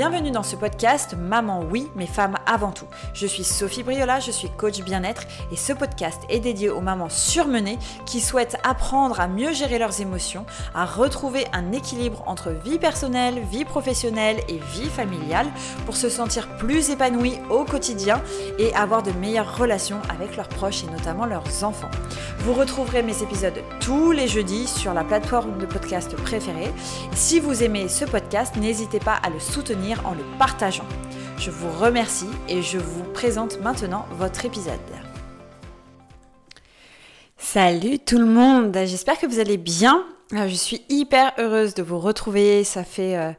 Bienvenue dans ce podcast Maman oui, mais femmes avant tout. Je suis Sophie Briola, je suis coach bien-être et ce podcast est dédié aux mamans surmenées qui souhaitent apprendre à mieux gérer leurs émotions, à retrouver un équilibre entre vie personnelle, vie professionnelle et vie familiale pour se sentir plus épanouies au quotidien et avoir de meilleures relations avec leurs proches et notamment leurs enfants. Vous retrouverez mes épisodes tous les jeudis sur la plateforme de podcast préférée. Si vous aimez ce podcast, n'hésitez pas à le soutenir en le partageant. Je vous remercie et je vous présente maintenant votre épisode. Salut tout le monde, j'espère que vous allez bien. Euh, je suis hyper heureuse de vous retrouver. Ça fait euh,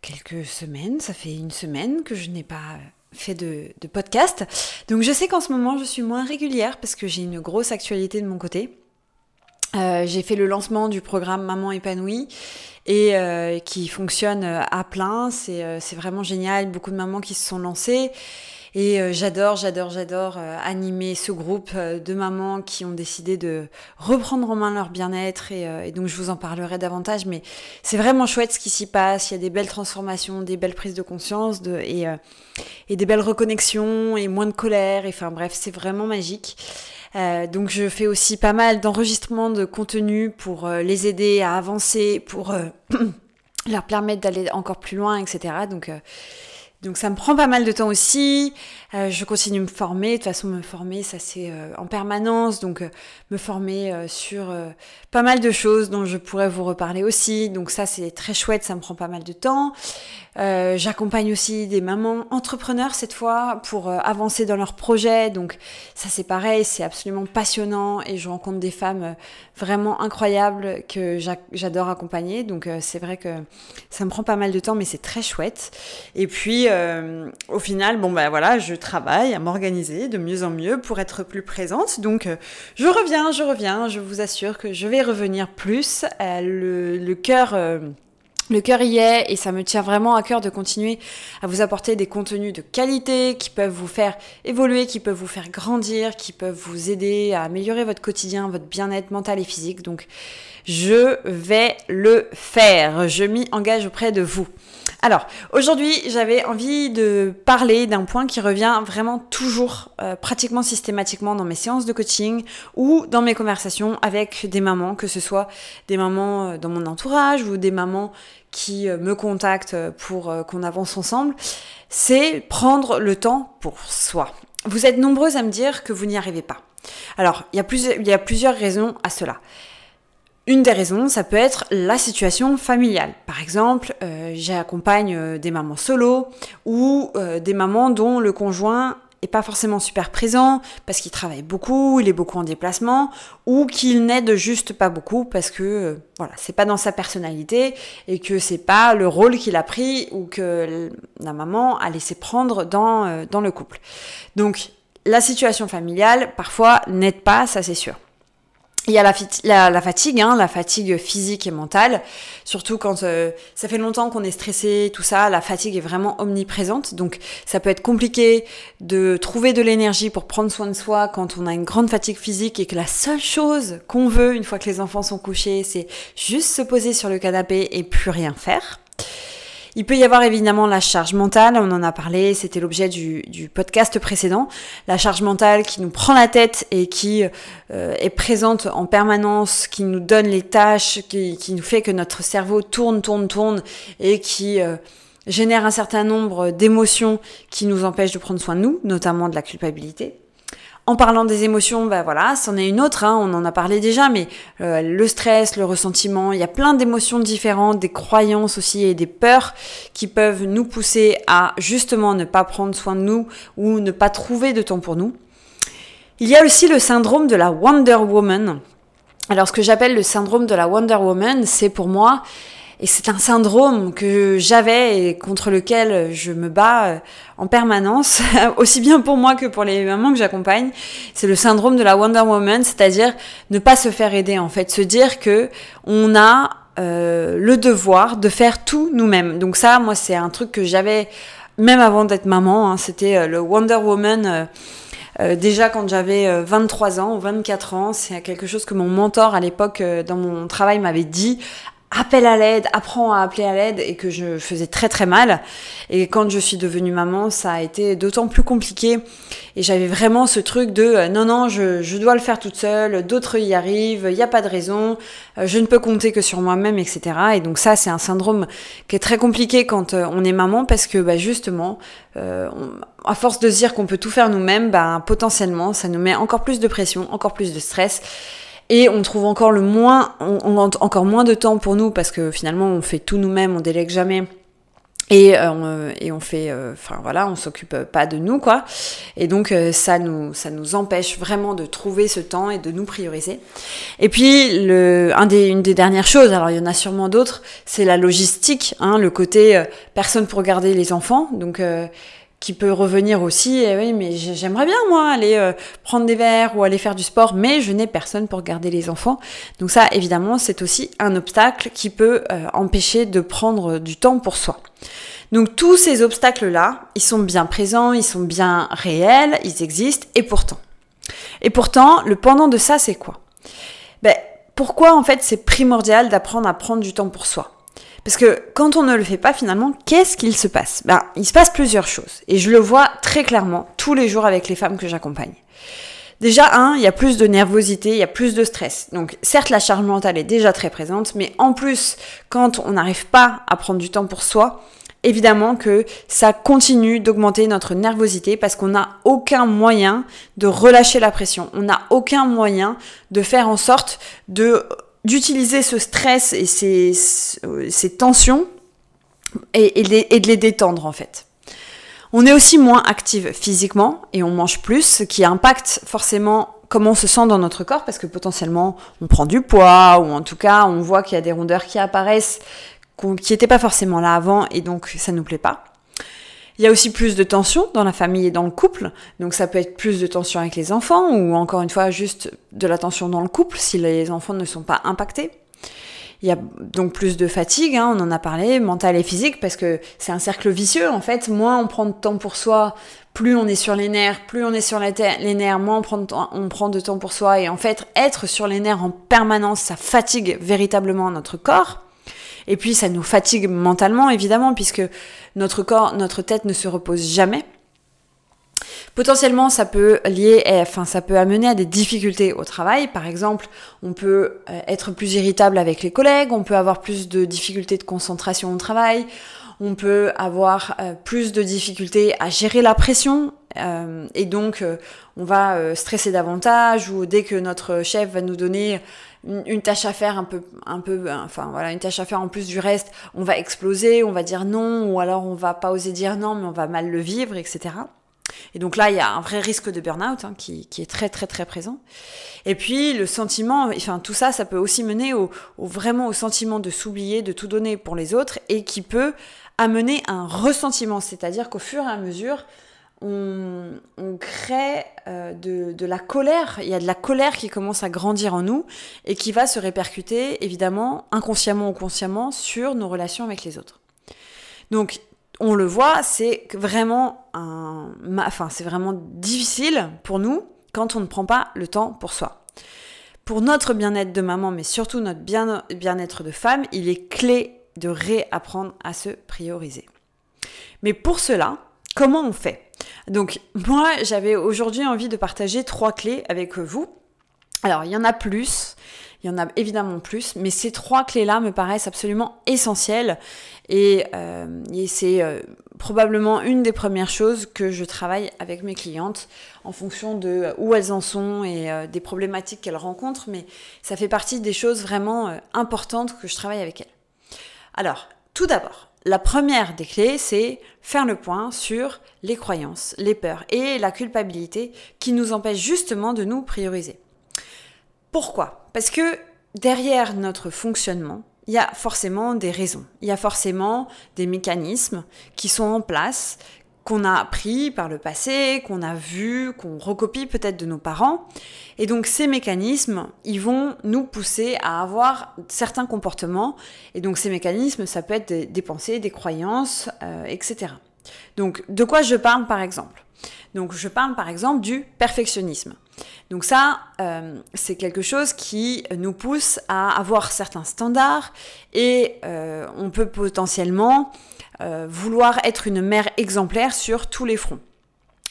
quelques semaines, ça fait une semaine que je n'ai pas fait de, podcast. Donc je sais qu'en ce moment je suis moins régulière parce que j'ai une grosse actualité de mon côté. Euh, j'ai fait le lancement du programme Maman épanouie et euh, qui fonctionne euh, à plein. C'est vraiment génial. Beaucoup de mamans qui se sont lancées. Et j'adore, j'adore, j'adore animer ce groupe de mamans qui ont décidé de reprendre en main leur bien-être. Et, donc je vous en parlerai davantage. Mais c'est vraiment chouette ce qui s'y passe. Il y a des belles transformations, des belles prises de conscience de, et, et des belles reconnexions et moins de colère. Et, enfin bref, c'est vraiment magique. Euh, donc je fais aussi pas mal d'enregistrements de contenu pour euh, les aider à avancer, pour euh, leur permettre d'aller encore plus loin, etc. Donc donc ça me prend pas mal de temps aussi. Euh, je continue de me former. De toute façon, me former, ça c'est euh, en permanence. Donc me former sur pas mal de choses dont je pourrais vous reparler aussi. Donc ça c'est très chouette, ça me prend pas mal de temps. J'accompagne aussi des mamans entrepreneurs cette fois pour avancer dans leurs projets. Donc ça c'est pareil, c'est absolument passionnant et je rencontre des femmes vraiment incroyables que j'adore accompagner. Donc c'est vrai que ça me prend pas mal de temps, mais c'est très chouette. Et puis euh, au final, bon ben voilà, je travaille à m'organiser de mieux en mieux pour être plus présente. Donc euh, je reviens, je reviens, je vous assure que je vais revenir plus. Euh, le, le cœur le cœur y est et ça me tient vraiment à cœur de continuer à vous apporter des contenus de qualité qui peuvent vous faire évoluer, qui peuvent vous faire grandir, qui peuvent vous aider à améliorer votre quotidien, votre bien-être mental et physique. Donc je vais le faire. Je m'y engage auprès de vous. Alors, aujourd'hui, j'avais envie de parler d'un point qui revient vraiment toujours, euh, pratiquement systématiquement dans mes séances de coaching ou dans mes conversations avec des mamans, que ce soit des mamans euh, dans mon entourage ou des mamans qui euh, me contactent pour qu'on avance ensemble, c'est prendre le temps pour soi. Vous êtes nombreuses à me dire que vous n'y arrivez pas. Alors, il y, a plusieurs, raisons à cela. Une des raisons, ça peut être la situation familiale. Par exemple, euh, j'accompagne euh, des mamans solo ou euh, des mamans dont le conjoint est pas forcément super présent parce qu'il travaille beaucoup, il est beaucoup en déplacement ou qu'il n'aide juste pas beaucoup parce que voilà, c'est pas dans sa personnalité et que c'est pas le rôle qu'il a pris ou que la maman a laissé prendre dans, dans le couple. Donc, la situation familiale parfois n'aide pas, ça c'est sûr il y a la, fatigue, hein, la fatigue physique et mentale, surtout quand euh, ça fait longtemps qu'on est stressé, tout ça, la fatigue est vraiment omniprésente, donc ça peut être compliqué de trouver de l'énergie pour prendre soin de soi quand on a une grande fatigue physique et que la seule chose qu'on veut une fois que les enfants sont couchés, c'est juste se poser sur le canapé et plus rien faire. Il peut y avoir évidemment la charge mentale, on en a parlé, c'était l'objet du, podcast précédent, la charge mentale qui nous prend la tête et qui euh, est présente en permanence, qui nous donne les tâches, qui, nous fait que notre cerveau tourne, tourne, tourne et qui euh, génère un certain nombre d'émotions qui nous empêchent de prendre soin de nous, notamment de la culpabilité. En parlant des émotions, bah voilà, c'en est une autre, hein, on en a parlé déjà, mais euh, le stress, le ressentiment, il y a plein d'émotions différentes, des croyances aussi et des peurs qui peuvent nous pousser à justement ne pas prendre soin de nous ou ne pas trouver de temps pour nous. Il y a aussi le syndrome de la Wonder Woman. Alors ce que j'appelle le syndrome de la Wonder Woman, c'est pour moi et c'est un syndrome que j'avais et contre lequel je me bats euh, en permanence, aussi bien pour moi que pour les mamans que j'accompagne. C'est le syndrome de la Wonder Woman, c'est-à-dire ne pas se faire aider en fait, se dire que on a euh, le devoir de faire tout nous-mêmes. Donc ça, moi, c'est un truc que j'avais même avant d'être maman. Hein, C'était euh, le Wonder Woman. Euh, déjà quand j'avais 23 ans ou 24 ans, c'est quelque chose que mon mentor à l'époque dans mon travail m'avait dit appelle à l'aide, apprends à appeler à l'aide et que je faisais très très mal. Et quand je suis devenue maman, ça a été d'autant plus compliqué. Et j'avais vraiment ce truc de euh, non, non, je, je, dois le faire toute seule, d'autres y arrivent, il n'y a pas de raison, euh, je ne peux compter que sur moi-même, etc. Et donc ça, c'est un syndrome qui est très compliqué quand euh, on est maman parce que bah, justement, à force de se dire qu'on peut tout faire nous-mêmes, bah, potentiellement, ça nous met encore plus de pression, encore plus de stress. Et on trouve encore le moins, on, encore moins de temps pour nous parce que finalement on fait tout nous-mêmes, on délègue jamais. Et, euh, on, et on fait, euh, enfin voilà, on s'occupe pas de nous quoi. Et donc euh, ça nous, ça nous empêche vraiment de trouver ce temps et de nous prioriser. Et puis le, un des, une des dernières choses, alors il y en a sûrement d'autres, c'est la logistique, hein, le côté personne pour garder les enfants. Donc qui peut revenir aussi. Oui, mais j'aimerais bien moi aller euh, prendre des verres ou aller faire du sport, mais je n'ai personne pour garder les enfants. Donc ça, évidemment, c'est aussi un obstacle qui peut euh, empêcher de prendre du temps pour soi. Donc tous ces obstacles-là, ils sont bien présents, ils sont bien réels, ils existent, et pourtant. Et pourtant, le pendant de ça, c'est quoi? Ben, Pourquoi en fait c'est primordial d'apprendre à prendre du temps pour soi? Parce que quand on ne le fait pas finalement, qu'est-ce qu'il se passe? Ben, il se passe plusieurs choses. Et je le vois très clairement tous les jours avec les femmes que j'accompagne. Déjà, un, il y a plus de nervosité, il y a plus de stress. Donc, certes, la charge mentale est déjà très présente, mais en plus, quand on n'arrive pas à prendre du temps pour soi, évidemment que ça continue d'augmenter notre nervosité parce qu'on n'a aucun moyen de relâcher la pression. On n'a aucun moyen de faire en sorte de d'utiliser ce stress et ces, tensions et, de les détendre en fait. On est aussi moins active physiquement et on mange plus, ce qui impacte forcément comment on se sent dans notre corps parce que potentiellement on prend du poids ou en tout cas on voit qu'il y a des rondeurs qui apparaissent qui n'étaient pas forcément là avant et donc ça nous plaît pas. Il y a aussi plus de tension dans la famille et dans le couple, donc ça peut être plus de tension avec les enfants ou encore une fois juste de la tension dans le couple si les enfants ne sont pas impactés. Il y a donc plus de fatigue, hein, on en a parlé, mentale et physique, parce que c'est un cercle vicieux. En fait, moins on prend de temps pour soi, plus on est sur les nerfs, plus on est sur les nerfs, moins on prend, de temps, on prend de temps pour soi. Et en fait, être sur les nerfs en permanence, ça fatigue véritablement notre corps. Et puis ça nous fatigue mentalement évidemment puisque notre corps, notre tête ne se repose jamais. Potentiellement, ça peut lier, enfin, ça peut amener à des difficultés au travail. Par exemple, on peut euh, être plus irritable avec les collègues, on peut avoir plus de difficultés de concentration au travail, on peut avoir euh, plus de difficultés à gérer la pression euh, et donc on va stresser davantage ou dès que notre chef va nous donner une, tâche à faire un peu, un peu, enfin voilà, une tâche à faire en plus du reste, on va exploser, on va dire non, ou alors on va pas oser dire non, mais on va mal le vivre, etc. Et donc là, il y a un vrai risque de burn-out hein, qui, qui, est très très très présent. Et puis le sentiment, enfin tout ça, ça peut aussi mener au, au vraiment au sentiment de s'oublier, de tout donner pour les autres, et qui peut amener un ressentiment, c'est-à-dire qu'au fur et à mesure, on, crée euh, de, la colère, il y a de la colère qui commence à grandir en nous et qui va se répercuter évidemment inconsciemment ou consciemment sur nos relations avec les autres. Donc on le voit, c'est vraiment un, enfin c'est vraiment difficile pour nous quand on ne prend pas le temps pour soi. Pour notre bien-être de maman, mais surtout notre bien-être de femme, il est clé de réapprendre à se prioriser. Mais pour cela, comment on fait? Donc moi, j'avais aujourd'hui envie de partager trois clés avec vous. Alors, il y en a plus, il y en a évidemment plus, mais ces trois clés-là me paraissent absolument essentielles et, euh, c'est euh, probablement une des premières choses que je travaille avec mes clientes en fonction de où elles en sont et euh, des problématiques qu'elles rencontrent, mais ça fait partie des choses vraiment importantes que je travaille avec elles. Alors, tout d'abord, la première des clés, c'est faire le point sur les croyances, les peurs et la culpabilité qui nous empêchent justement de nous prioriser. Pourquoi? Parce que derrière notre fonctionnement, il y a forcément des raisons, il y a forcément des mécanismes qui sont en place, qu'on a appris par le passé, qu'on a vu, qu'on recopie peut-être de nos parents. Et donc ces mécanismes, ils vont nous pousser à avoir certains comportements. Et donc ces mécanismes, ça peut être des, pensées, des croyances, euh, etc. Donc de quoi je parle par exemple? Donc je parle par exemple du perfectionnisme. Donc ça, euh, c'est quelque chose qui nous pousse à avoir certains standards et euh, on peut potentiellement euh, vouloir être une mère exemplaire sur tous les fronts.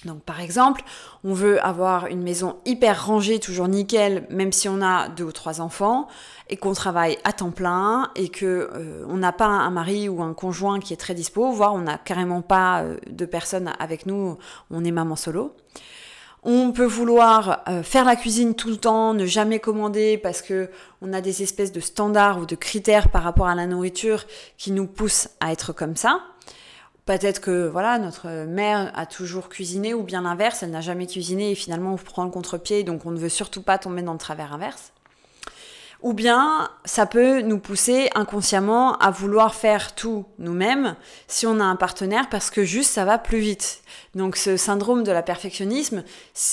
Donc par exemple, on veut avoir une maison hyper rangée, toujours nickel, même si on a deux ou trois enfants et qu'on travaille à temps plein et que on n'a pas un mari ou un conjoint qui est très dispo, voire on n'a carrément pas de personnes avec nous, on est maman solo. On peut vouloir euh, faire la cuisine tout le temps, ne jamais commander parce que on a des espèces de standards ou de critères par rapport à la nourriture qui nous poussent à être comme ça. Peut-être que voilà, notre mère a toujours cuisiné ou bien l'inverse, elle n'a jamais cuisiné et finalement on prend le contre-pied donc on ne veut surtout pas tomber dans le travers inverse. Ou bien ça peut nous pousser inconsciemment à vouloir faire tout nous-mêmes si on a un partenaire parce que juste ça va plus vite. Donc ce syndrome de la perfectionnisme,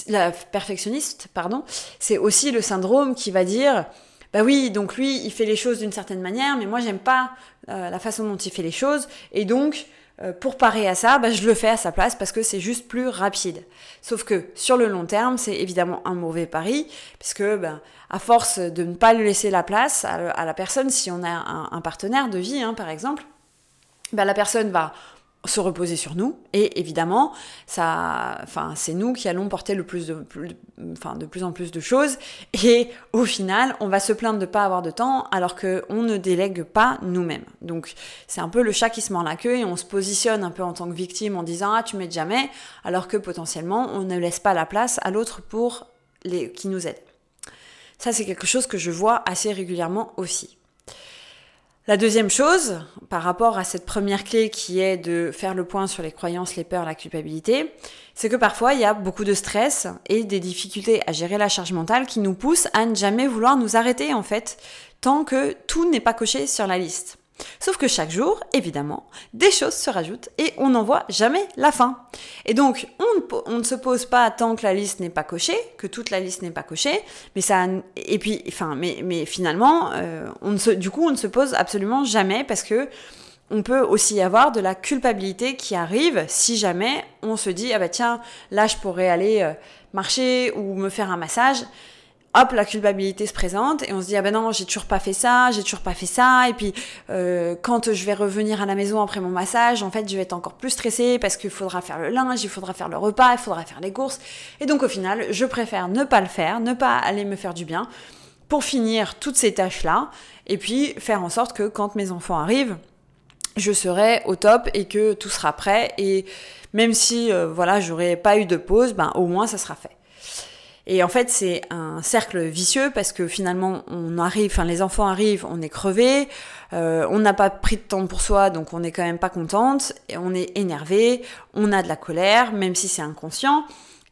la perfectionniste, pardon, c'est aussi le syndrome qui va dire bah oui, donc lui, il fait les choses d'une certaine manière, mais moi, j'aime pas euh, la façon dont il fait les choses, et donc pour parer à ça, bah, je le fais à sa place parce que c'est juste plus rapide. Sauf que sur le long terme, c'est évidemment un mauvais pari, puisque bah, à force de ne pas lui laisser la place à, la personne, si on a un, partenaire de vie, hein, par exemple, bah, la personne va se reposer sur nous. Et évidemment ça enfin c'est nous qui allons porter le plus de plus, en plus de choses. Et au final on va se plaindre de pas avoir de temps alors que on ne délègue pas nous-mêmes. Donc c'est un peu le chat qui se mord la queue et on se positionne un peu en tant que victime en disant ah tu m'aides jamais alors que potentiellement on ne laisse pas la place à l'autre pour les qui nous aide ça c'est quelque chose que je vois assez régulièrement aussi la deuxième chose, par rapport à cette première clé qui est de faire le point sur les croyances, les peurs, la culpabilité, c'est que parfois il y a beaucoup de stress et des difficultés à gérer la charge mentale qui nous poussent à ne jamais vouloir nous arrêter en fait, tant que tout n'est pas coché sur la liste. Sauf que chaque jour, évidemment, des choses se rajoutent et on n'en voit jamais la fin. Et donc, on ne, se pose pas tant que la liste n'est pas cochée, que toute la liste n'est pas cochée, mais ça, et puis, enfin, mais, finalement, euh, on ne se, du coup, on ne se pose absolument jamais parce que on peut aussi y avoir de la culpabilité qui arrive si jamais on se dit ah bah tiens là je pourrais aller euh, marcher ou me faire un massage hop, la culpabilité se présente et on se dit ah ben non, j'ai toujours pas fait ça, j'ai toujours pas fait ça. Et puis euh, quand je vais revenir à la maison après mon massage, en fait, je vais être encore plus stressée parce qu'il faudra faire le linge, il faudra faire le repas, il faudra faire les courses. Et donc au final, je préfère ne pas le faire, ne pas aller me faire du bien pour finir toutes ces tâches là et puis faire en sorte que quand mes enfants arrivent, je serai au top et que tout sera prêt. Et même si euh, voilà, j'aurais pas eu de pause, ben au moins ça sera fait. Et en fait, c'est un cercle vicieux parce que finalement, on arrive, enfin, les enfants arrivent, on est crevé, euh, on n'a pas pris de temps pour soi, donc on n'est quand même pas contente, et on est énervé, on a de la colère, même si c'est inconscient.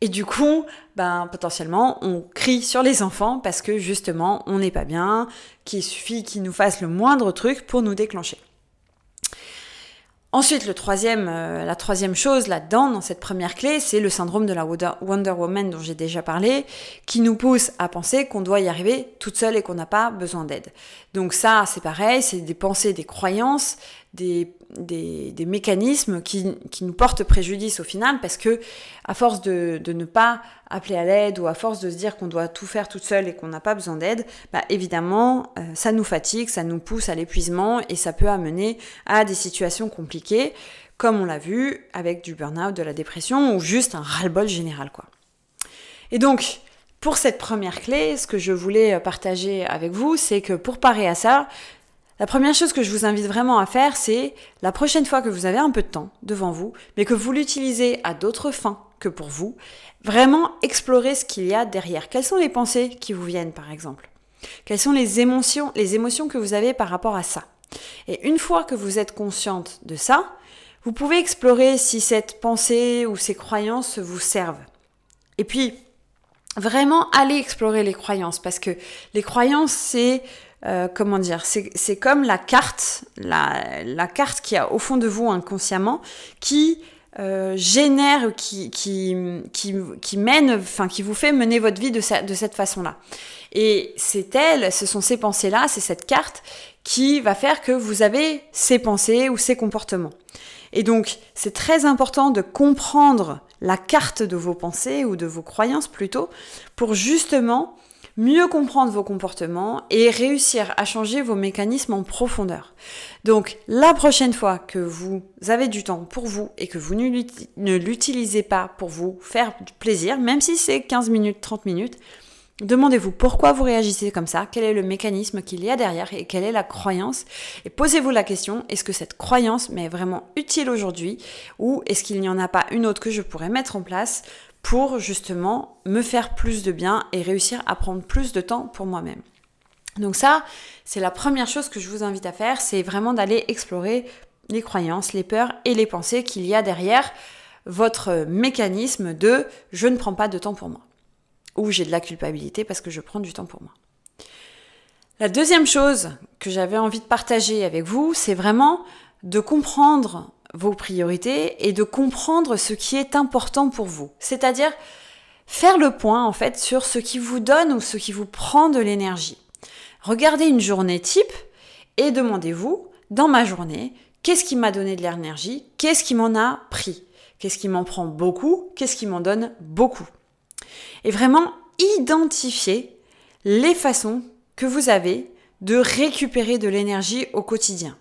Et du coup, ben, potentiellement, on crie sur les enfants parce que justement, on n'est pas bien, qu'il suffit qu'ils nous fassent le moindre truc pour nous déclencher. Ensuite, euh, la troisième chose là-dedans, dans cette première clé, c'est le syndrome de la Wonder Woman dont j'ai déjà parlé, qui nous pousse à penser qu'on doit y arriver toute seule et qu'on n'a pas besoin d'aide. Donc ça, c'est pareil, c'est des pensées, des croyances, des, mécanismes qui, nous portent préjudice au final parce que à force de, de ne pas appeler à l'aide ou à force de se dire qu'on doit tout faire toute seule et qu'on n'a pas besoin d'aide, bah évidemment euh, ça nous fatigue, ça nous pousse à l'épuisement et ça peut amener à des situations compliquées comme on l'a vu avec du burn-out, de la dépression ou juste un ras-le-bol général quoi. Et donc pour cette première clé, ce que je voulais partager avec vous, c'est que pour parer à ça, la première chose que je vous invite vraiment à faire, c'est la prochaine fois que vous avez un peu de temps devant vous, mais que vous l'utilisez à d'autres fins que pour vous, vraiment explorer ce qu'il y a derrière. Quelles sont les pensées qui vous viennent, par exemple? Quelles sont les émotions, les émotions que vous avez par rapport à ça? Et une fois que vous êtes consciente de ça, vous pouvez explorer si cette pensée ou ces croyances vous servent. Et puis, vraiment aller explorer les croyances, parce que les croyances, c'est euh, comment dire, c'est comme la carte, la, carte qui a au fond de vous inconsciemment, qui euh, génère, qui, qui, qui, mène, enfin qui vous fait mener votre vie de, de cette façon-là. Et c'est elle, ce sont ces pensées-là, c'est cette carte qui va faire que vous avez ces pensées ou ces comportements. Et donc, c'est très important de comprendre la carte de vos pensées ou de vos croyances plutôt pour justement mieux comprendre vos comportements et réussir à changer vos mécanismes en profondeur. Donc la prochaine fois que vous avez du temps pour vous et que vous ne l'utilisez pas pour vous faire plaisir, même si c'est 15 minutes, 30 minutes, Demandez-vous pourquoi vous réagissez comme ça, quel est le mécanisme qu'il y a derrière et quelle est la croyance. Et posez-vous la question, est-ce que cette croyance m'est vraiment utile aujourd'hui ou est-ce qu'il n'y en a pas une autre que je pourrais mettre en place pour justement me faire plus de bien et réussir à prendre plus de temps pour moi-même. Donc ça, c'est la première chose que je vous invite à faire, c'est vraiment d'aller explorer les croyances, les peurs et les pensées qu'il y a derrière votre mécanisme de je ne prends pas de temps pour moi. Ou j'ai de la culpabilité parce que je prends du temps pour moi. La deuxième chose que j'avais envie de partager avec vous, c'est vraiment de comprendre vos priorités et de comprendre ce qui est important pour vous. C'est-à-dire faire le point en fait sur ce qui vous donne ou ce qui vous prend de l'énergie. Regardez une journée type et demandez-vous, dans ma journée, qu'est-ce qui m'a donné de l'énergie Qu'est-ce qui m'en a pris Qu'est-ce qui m'en prend beaucoup Qu'est-ce qui m'en donne beaucoup Et vraiment identifier les façons que vous avez de récupérer de l'énergie au quotidien.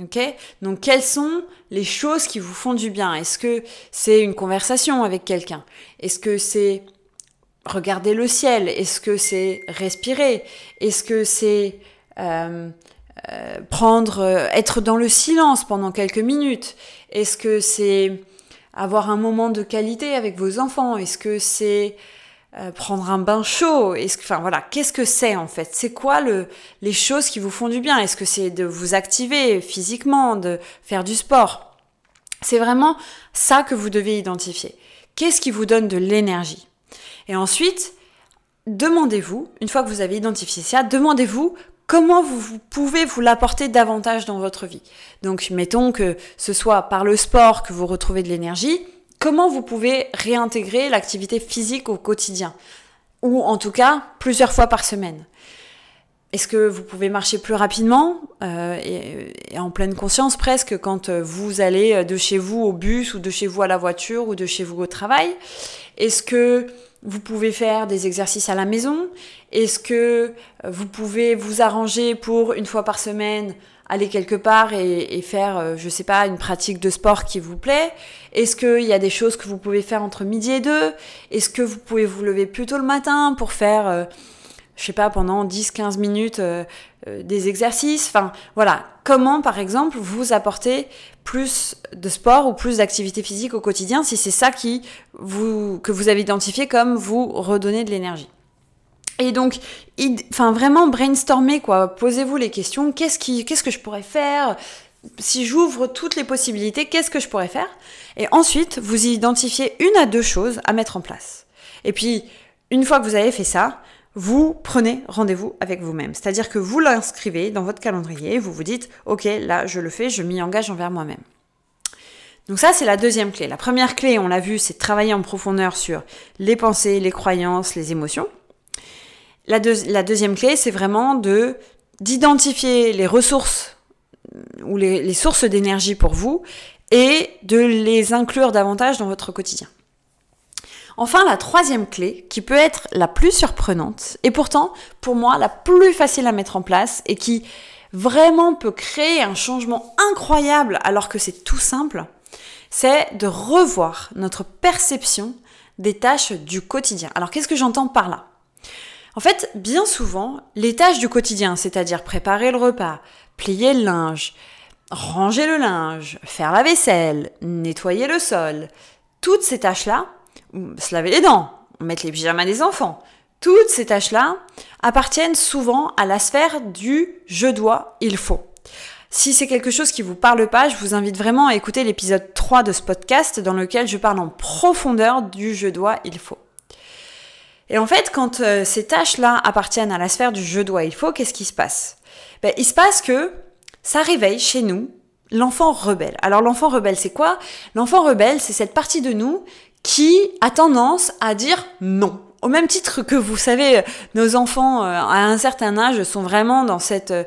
Ok? Donc, quelles sont les choses qui vous font du bien? Est-ce que c'est une conversation avec quelqu'un? Est-ce que c'est regarder le ciel? Est-ce que c'est respirer? Est-ce que c'est euh, euh, prendre, euh, être dans le silence pendant quelques minutes? Est-ce que c'est avoir un moment de qualité avec vos enfants? Est-ce que c'est euh, prendre un bain chaud. Est-ce que, enfin voilà, qu'est-ce que c'est en fait? C'est quoi le, les choses qui vous font du bien? Est-ce que c'est de vous activer physiquement, de faire du sport? C'est vraiment ça que vous devez identifier. Qu'est-ce qui vous donne de l'énergie? Et ensuite, demandez-vous, une fois que vous avez identifié ça, demandez-vous comment vous, vous pouvez vous l'apporter davantage dans votre vie. Donc, mettons que ce soit par le sport que vous retrouvez de l'énergie, comment vous pouvez réintégrer l'activité physique au quotidien, ou en tout cas plusieurs fois par semaine. Est-ce que vous pouvez marcher plus rapidement euh, et, en pleine conscience presque quand euh, vous allez de chez vous au bus ou de chez vous à la voiture ou de chez vous au travail? Est-ce que vous pouvez faire des exercices à la maison? Est-ce que vous pouvez vous arranger pour une fois par semaine aller quelque part et, faire, euh, je sais pas, une pratique de sport qui vous plaît. Est-ce qu'il y a des choses que vous pouvez faire entre midi et deux? Est-ce que vous pouvez vous lever plus tôt le matin pour faire, euh, je sais pas, pendant 10-15 minutes euh, des exercices? Enfin, voilà. Comment, par exemple, vous apporter plus de sport ou plus d'activité physique au quotidien si c'est ça qui vous, que vous avez identifié comme vous redonner de l'énergie? Et donc, enfin vraiment brainstormer quoi. Posez-vous les questions. Qu'est-ce qui, qu'est-ce que je pourrais faire? Si j'ouvre toutes les possibilités, qu'est-ce que je pourrais faire? Et ensuite, vous identifiez une à deux choses à mettre en place. Et puis, une fois que vous avez fait ça, vous prenez rendez-vous avec vous-même. C'est-à-dire que vous l'inscrivez dans votre calendrier. Vous vous dites, ok, là, je le fais, je m'y engage envers moi-même. Donc ça, c'est la deuxième clé. La première clé, on l'a vu, c'est travailler en profondeur sur les pensées, les croyances, les émotions. La, deuxième clé, c'est vraiment de d'identifier les ressources ou les, sources d'énergie pour vous et de les inclure davantage dans votre quotidien. Enfin, la troisième clé, qui peut être la plus surprenante, et pourtant, pour moi, la plus facile à mettre en place, et qui vraiment peut créer un changement incroyable alors que c'est tout simple, c'est de revoir notre perception des tâches du quotidien. Alors, qu'est-ce que j'entends par là? En fait, bien souvent, les tâches du quotidien, c'est-à-dire préparer le repas, plier le linge, ranger le linge, faire la vaisselle, nettoyer le sol, toutes ces tâches-là, se laver les dents, mettre les pyjamas des enfants, toutes ces tâches-là appartiennent souvent à la sphère du je dois, il faut. Si c'est quelque chose qui vous parle pas, je vous invite vraiment à écouter l'épisode 3 de ce podcast dans lequel je parle en profondeur du je dois, il faut. Et en fait, quand euh, ces tâches-là appartiennent à la sphère du je dois, il faut, qu'est-ce qui se passe? Ben, Il se passe que ça réveille chez nous l'enfant rebelle. Alors l'enfant rebelle, c'est quoi? L'enfant rebelle, c'est cette partie de nous qui a tendance à dire non. Au même titre que vous savez, nos enfants euh, à un certain âge sont vraiment dans cette euh,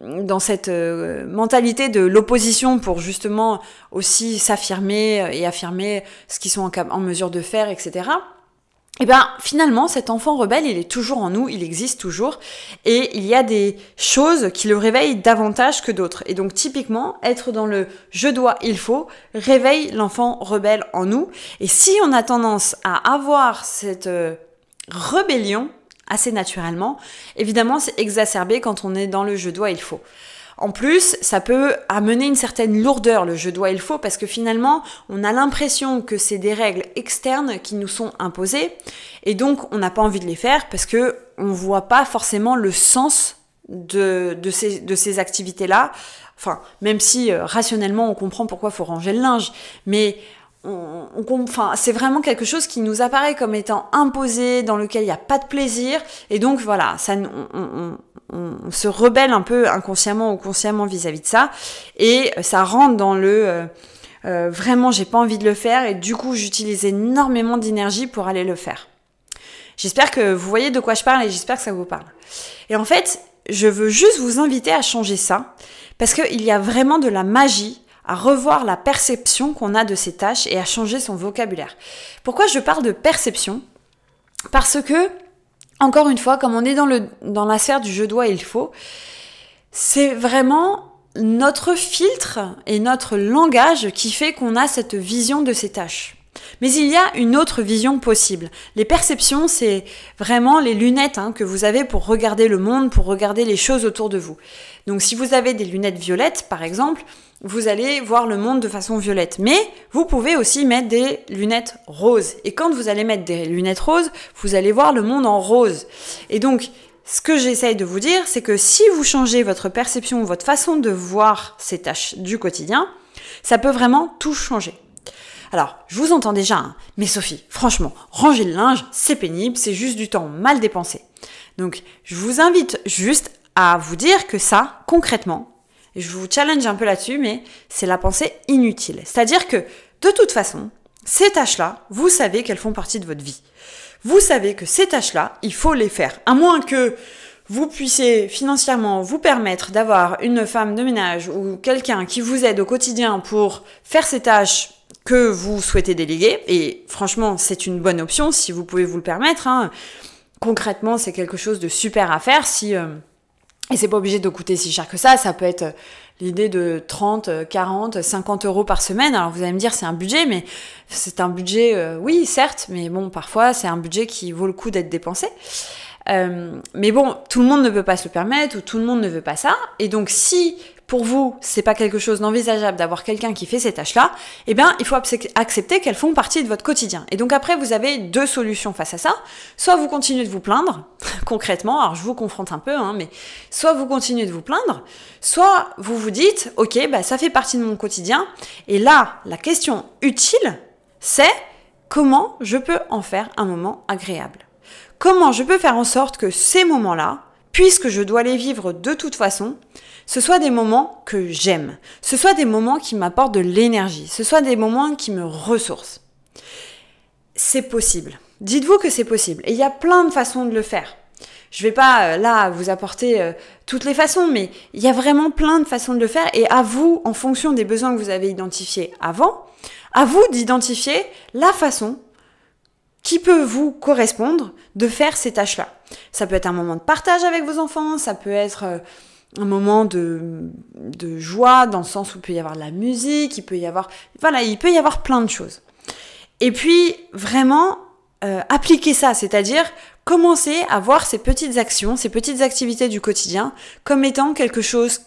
dans cette euh, mentalité de l'opposition pour justement aussi s'affirmer et affirmer ce qu'ils sont en mesure de faire, etc et eh ben finalement cet enfant rebelle il est toujours en nous, il existe toujours et il y a des choses qui le réveillent davantage que d'autres. Et donc typiquement être dans le je dois, il faut réveille l'enfant rebelle en nous et si on a tendance à avoir cette euh, rébellion assez naturellement, évidemment c'est exacerbé quand on est dans le je dois, il faut. En plus, ça peut amener une certaine lourdeur, le je dois, il faut, parce que finalement, on a l'impression que c'est des règles externes qui nous sont imposées, et donc on n'a pas envie de les faire parce que on voit pas forcément le sens de, ces, activités-là. Enfin, même si euh, rationnellement on comprend pourquoi faut ranger le linge, mais on, on, enfin, c'est vraiment quelque chose qui nous apparaît comme étant imposé, dans lequel il n'y a pas de plaisir, et donc voilà, ça, on, on, se rebelle un peu inconsciemment ou consciemment vis-à-vis de ça, et ça rentre dans le euh, euh, vraiment j'ai pas envie de le faire, et du coup j'utilise énormément d'énergie pour aller le faire. J'espère que vous voyez de quoi je parle et j'espère que ça vous parle. Et en fait, je veux juste vous inviter à changer ça, parce qu'il y a vraiment de la magie à revoir la perception qu'on a de ces tâches et à changer son vocabulaire. Pourquoi je parle de perception? Parce que encore une fois, comme on est dans, le, la sphère du je dois il faut, c'est vraiment notre filtre et notre langage qui fait qu'on a cette vision de ces tâches. Mais il y a une autre vision possible. Les perceptions, c'est vraiment les lunettes hein, que vous avez pour regarder le monde, pour regarder les choses autour de vous. Donc si vous avez des lunettes violettes, par exemple, vous allez voir le monde de façon violette. Mais vous pouvez aussi mettre des lunettes roses. Et quand vous allez mettre des lunettes roses, vous allez voir le monde en rose. Et donc, ce que j'essaye de vous dire, c'est que si vous changez votre perception, votre façon de voir ces tâches du quotidien, ça peut vraiment tout changer. Alors, je vous entends déjà, hein, mais Sophie, franchement, ranger le linge, c'est pénible, c'est juste du temps mal dépensé. Donc, je vous invite juste à vous dire que ça, concrètement, je vous challenge un peu là-dessus, mais c'est la pensée inutile. C'est-à-dire que, de toute façon, ces tâches-là, vous savez qu'elles font partie de votre vie. Vous savez que ces tâches-là, il faut les faire. À moins que vous puissiez financièrement vous permettre d'avoir une femme de ménage ou quelqu'un qui vous aide au quotidien pour faire ces tâches que vous souhaitez déléguer. Et franchement, c'est une bonne option si vous pouvez vous le permettre. Hein. Concrètement, c'est quelque chose de super à faire si... Euh, et c'est pas obligé de coûter si cher que ça, ça peut être euh, l'idée de 30, 40, 50 euros par semaine. Alors vous allez me dire c'est un budget, mais c'est un budget, euh, oui certes, mais bon parfois c'est un budget qui vaut le coup d'être dépensé. Mais bon, tout le monde ne peut pas se le permettre ou tout le monde ne veut pas ça. Et donc si pour vous, c'est pas quelque chose d'envisageable d'avoir quelqu'un qui fait ces tâches-là, eh bien, il faut accepter qu'elles font partie de votre quotidien. Et donc après, vous avez deux solutions face à ça. Soit vous continuez de vous plaindre, concrètement, alors je vous confronte un peu, hein, mais soit vous continuez de vous plaindre, soit vous vous dites, ok, bah, ça fait partie de mon quotidien. Et là, la question utile, c'est comment je peux en faire un moment agréable. Comment je peux faire en sorte que ces moments-là, puisque je dois les vivre de toute façon, ce soit des moments que j'aime, ce soit des moments qui m'apportent de l'énergie, ce soit des moments qui me ressourcent. C'est possible. Dites-vous que c'est possible. Et il y a plein de façons de le faire. Je vais pas euh, là vous apporter euh, toutes les façons, mais il y a vraiment plein de façons de le faire. Et à vous, en fonction des besoins que vous avez identifiés avant, à vous d'identifier la façon qui peut vous correspondre de faire ces tâches-là. Ça peut être un moment de partage avec vos enfants, ça peut être euh, un moment de, de joie dans le sens où il peut y avoir de la musique, il peut y avoir voilà, il peut y avoir plein de choses. Et puis vraiment euh, appliquer ça, c'est-à-dire commencer à voir ces petites actions, ces petites activités du quotidien comme étant quelque chose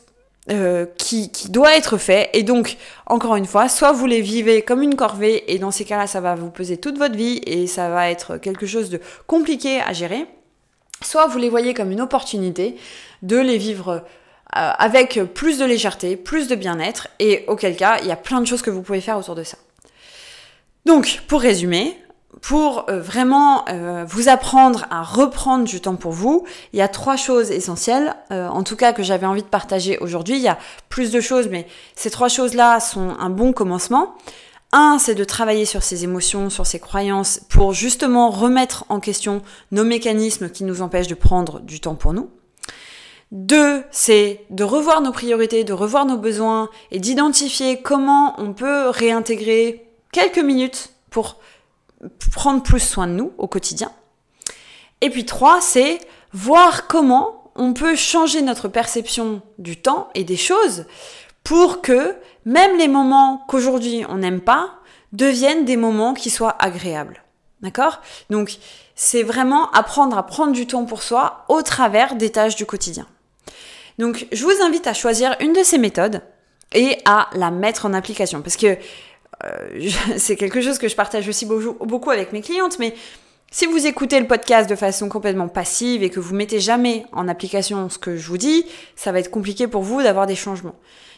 euh, qui, qui, doit être fait. Et donc, encore une fois, soit vous les vivez comme une corvée, et dans ces cas-là, ça va vous peser toute votre vie, et ça va être quelque chose de compliqué à gérer, soit vous les voyez comme une opportunité de les vivre euh, avec plus de légèreté, plus de bien-être, et auquel cas, il y a plein de choses que vous pouvez faire autour de ça. Donc, pour résumer, pour euh, vraiment euh, vous apprendre à reprendre du temps pour vous, il y a trois choses essentielles, en tout cas que j'avais envie de partager aujourd'hui. Il y a plus de choses, mais ces trois choses-là sont un bon commencement. Un, c'est de travailler sur ses émotions, sur ses croyances, pour justement remettre en question nos mécanismes qui nous empêchent de prendre du temps pour nous. Deux, c'est de revoir nos priorités, de revoir nos besoins et d'identifier comment on peut réintégrer quelques minutes pour prendre plus soin de nous au quotidien. Et puis trois, c'est voir comment on peut changer notre perception du temps et des choses pour que même les moments qu'aujourd'hui on n'aime pas deviennent des moments qui soient agréables. D'accord? Donc c'est vraiment apprendre à prendre du temps pour soi au travers des tâches du quotidien. Donc je vous invite à choisir une de ces méthodes et à la mettre en application parce que euh, c'est quelque chose que je partage aussi beaucoup avec mes clientes, mais si vous écoutez le podcast de façon complètement passive et que vous mettez jamais en application ce que je vous dis, ça va être compliqué pour vous d'avoir des changements.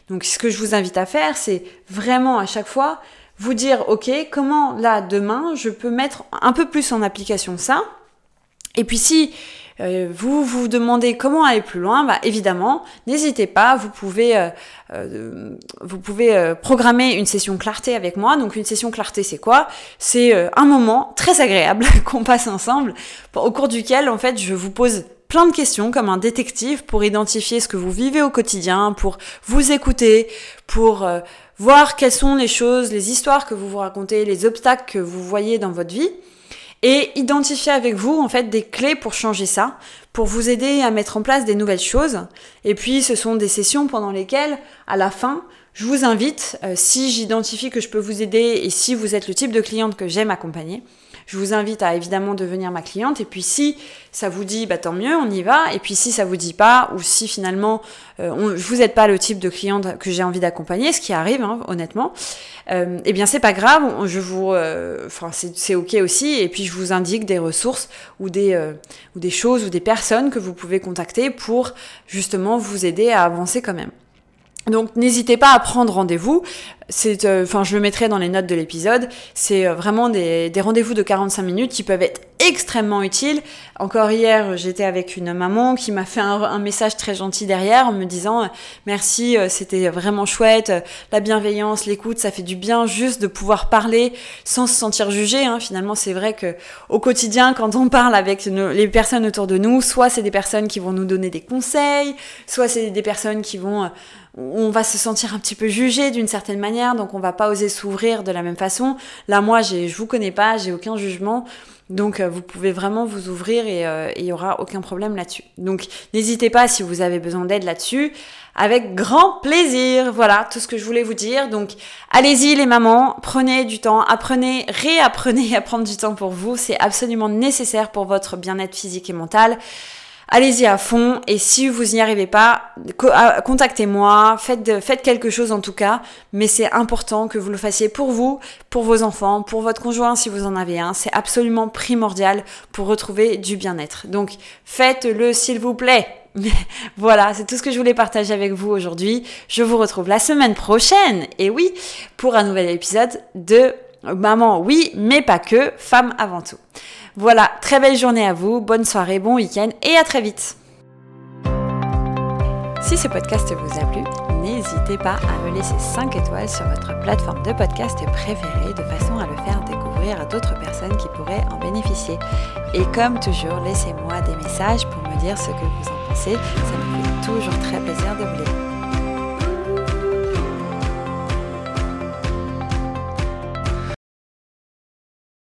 Donc ce que je vous invite à faire, c'est vraiment à chaque fois vous dire, ok, comment là, demain, je peux mettre un peu plus en application ça. Et puis si euh, vous vous demandez comment aller plus loin, bah, évidemment, n'hésitez pas, vous pouvez, euh, euh, vous pouvez programmer une session clarté avec moi. Donc une session clarté, c'est quoi? C'est un moment très agréable qu'on passe ensemble, au cours duquel, en fait, je vous pose plein de questions comme un détective pour identifier ce que vous vivez au quotidien, pour vous écouter, pour voir quelles sont les choses, les histoires que vous vous racontez, les obstacles que vous voyez dans votre vie et identifier avec vous en fait des clés pour changer ça, pour vous aider à mettre en place des nouvelles choses. Et puis ce sont des sessions pendant lesquelles, à la fin, je vous invite, euh, si j'identifie que je peux vous aider et si vous êtes le type de cliente que j'aime accompagner, je vous invite à évidemment devenir ma cliente. Et puis si ça vous dit, bah tant mieux, on y va. Et puis si ça vous dit pas, ou si finalement euh, vous n'êtes pas le type de cliente que j'ai envie d'accompagner, ce qui arrive hein, honnêtement, euh, eh bien c'est pas grave. Je vous, euh, enfin c'est ok aussi. Et puis je vous indique des ressources ou des euh, ou des choses ou des personnes que vous pouvez contacter pour justement vous aider à avancer quand même. Donc n'hésitez pas à prendre rendez-vous. C'est, euh, enfin, je le mettrai dans les notes de l'épisode. C'est euh, vraiment des, des rendez-vous de 45 minutes qui peuvent être extrêmement utiles. Encore hier, j'étais avec une maman qui m'a fait un, message très gentil derrière en me disant euh, merci, c'était vraiment chouette, la bienveillance, l'écoute, ça fait du bien juste de pouvoir parler sans se sentir jugé. Hein. Finalement, c'est vrai que au quotidien, quand on parle avec les personnes autour de nous, soit c'est des personnes qui vont nous donner des conseils, soit c'est des personnes qui vont on va se sentir un petit peu jugé d'une certaine manière, donc on va pas oser s'ouvrir de la même façon. Là, moi, je vous connais pas, j'ai aucun jugement. Donc euh, vous pouvez vraiment vous ouvrir euh, et il y aura aucun problème là-dessus. Donc n'hésitez pas si vous avez besoin d'aide là-dessus. Avec grand plaisir. Voilà tout ce que je voulais vous dire. Donc allez-y les mamans, prenez du temps, apprenez, réapprenez à prendre du temps pour vous. C'est absolument nécessaire pour votre bien-être physique et mental allez-y à fond. Et si vous n'y arrivez pas, ah, contactez-moi, faites, faites quelque chose en tout cas. Mais c'est important que vous le fassiez pour vous, pour vos enfants, pour votre conjoint si vous en avez un. C'est absolument primordial pour retrouver du bien-être. Donc faites-le s'il vous plaît. voilà, c'est tout ce que je voulais partager avec vous aujourd'hui. Je vous retrouve la semaine prochaine, et oui, pour un nouvel épisode de Maman, oui, mais pas que, femme avant tout. Voilà, très belle journée à vous, bonne soirée, bon week-end et à très vite. Si ce podcast vous a plu, n'hésitez pas à me laisser 5 étoiles sur votre plateforme de podcast préférée de façon à le faire découvrir à d'autres personnes qui pourraient en bénéficier. Et comme toujours, laissez-moi des messages pour me dire ce que vous en pensez, ça me fait toujours très plaisir de vous lire.